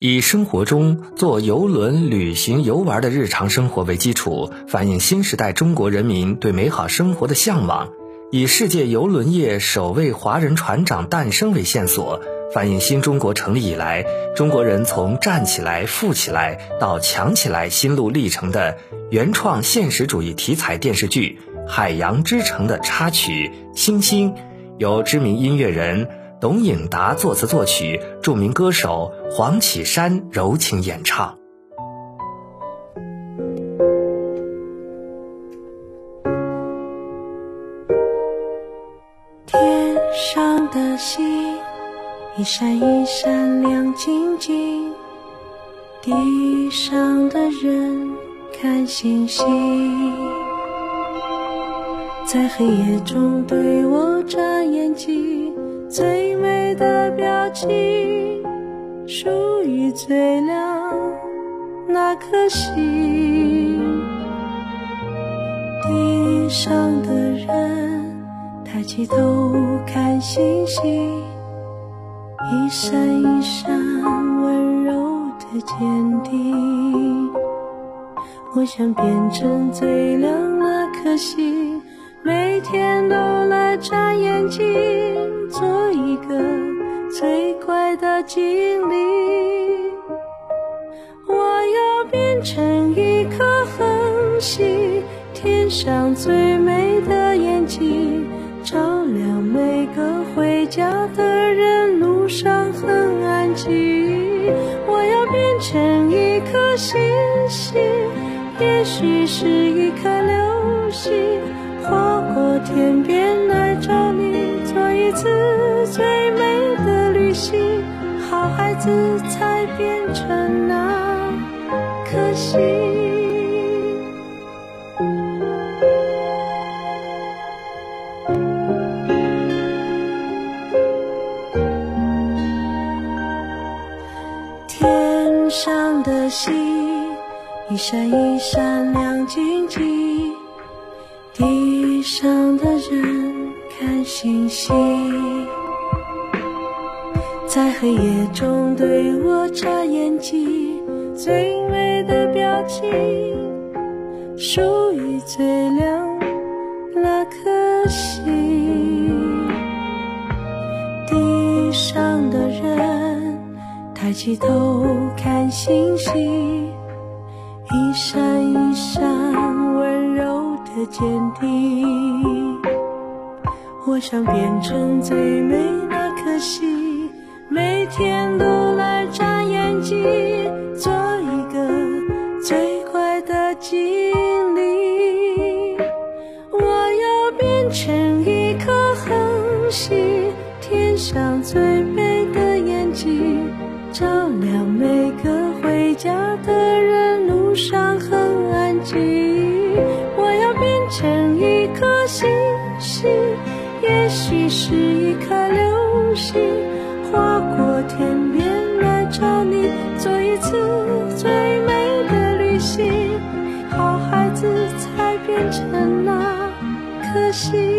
以生活中坐游轮旅行游玩的日常生活为基础，反映新时代中国人民对美好生活的向往；以世界邮轮业首位华人船长诞生为线索，反映新中国成立以来中国人从站起来、富起来到强起来心路历程的原创现实主义题材电视剧《海洋之城》的插曲《星星》，由知名音乐人。董颖达作词作曲，著名歌手黄绮珊柔情演唱。天上的星，一闪一闪亮晶晶；地上的人看星星，在黑夜中对我眨眼睛。最情，属于最亮那颗星。地上的人抬起头看星星，一闪一闪温柔的坚定。我想变成最亮那颗星，每天都来眨眼睛。的精灵，我要变成一颗恒星，天上最美的眼睛，照亮每个回家的人。路上很安静，我要变成一颗星星，也许是一颗流星，划过天边来找你。做一次最，子才变成那颗星。天上的星，一闪一闪亮晶晶，地上的人。看星星，在黑夜中对我眨眼睛，最美的表情，属于最亮那颗星。地上的人抬起头看星星，一闪一闪温柔的坚定。我想变成最美那颗星，天都来眨眼睛，做一个最快的精灵。我要变成一颗恒星，天上最美的眼睛，照亮每个回家的人。路上很安静，我要变成一颗星星。也许是一颗流星划过天边来找你，做一次最美的旅行。好孩子才变成那颗星。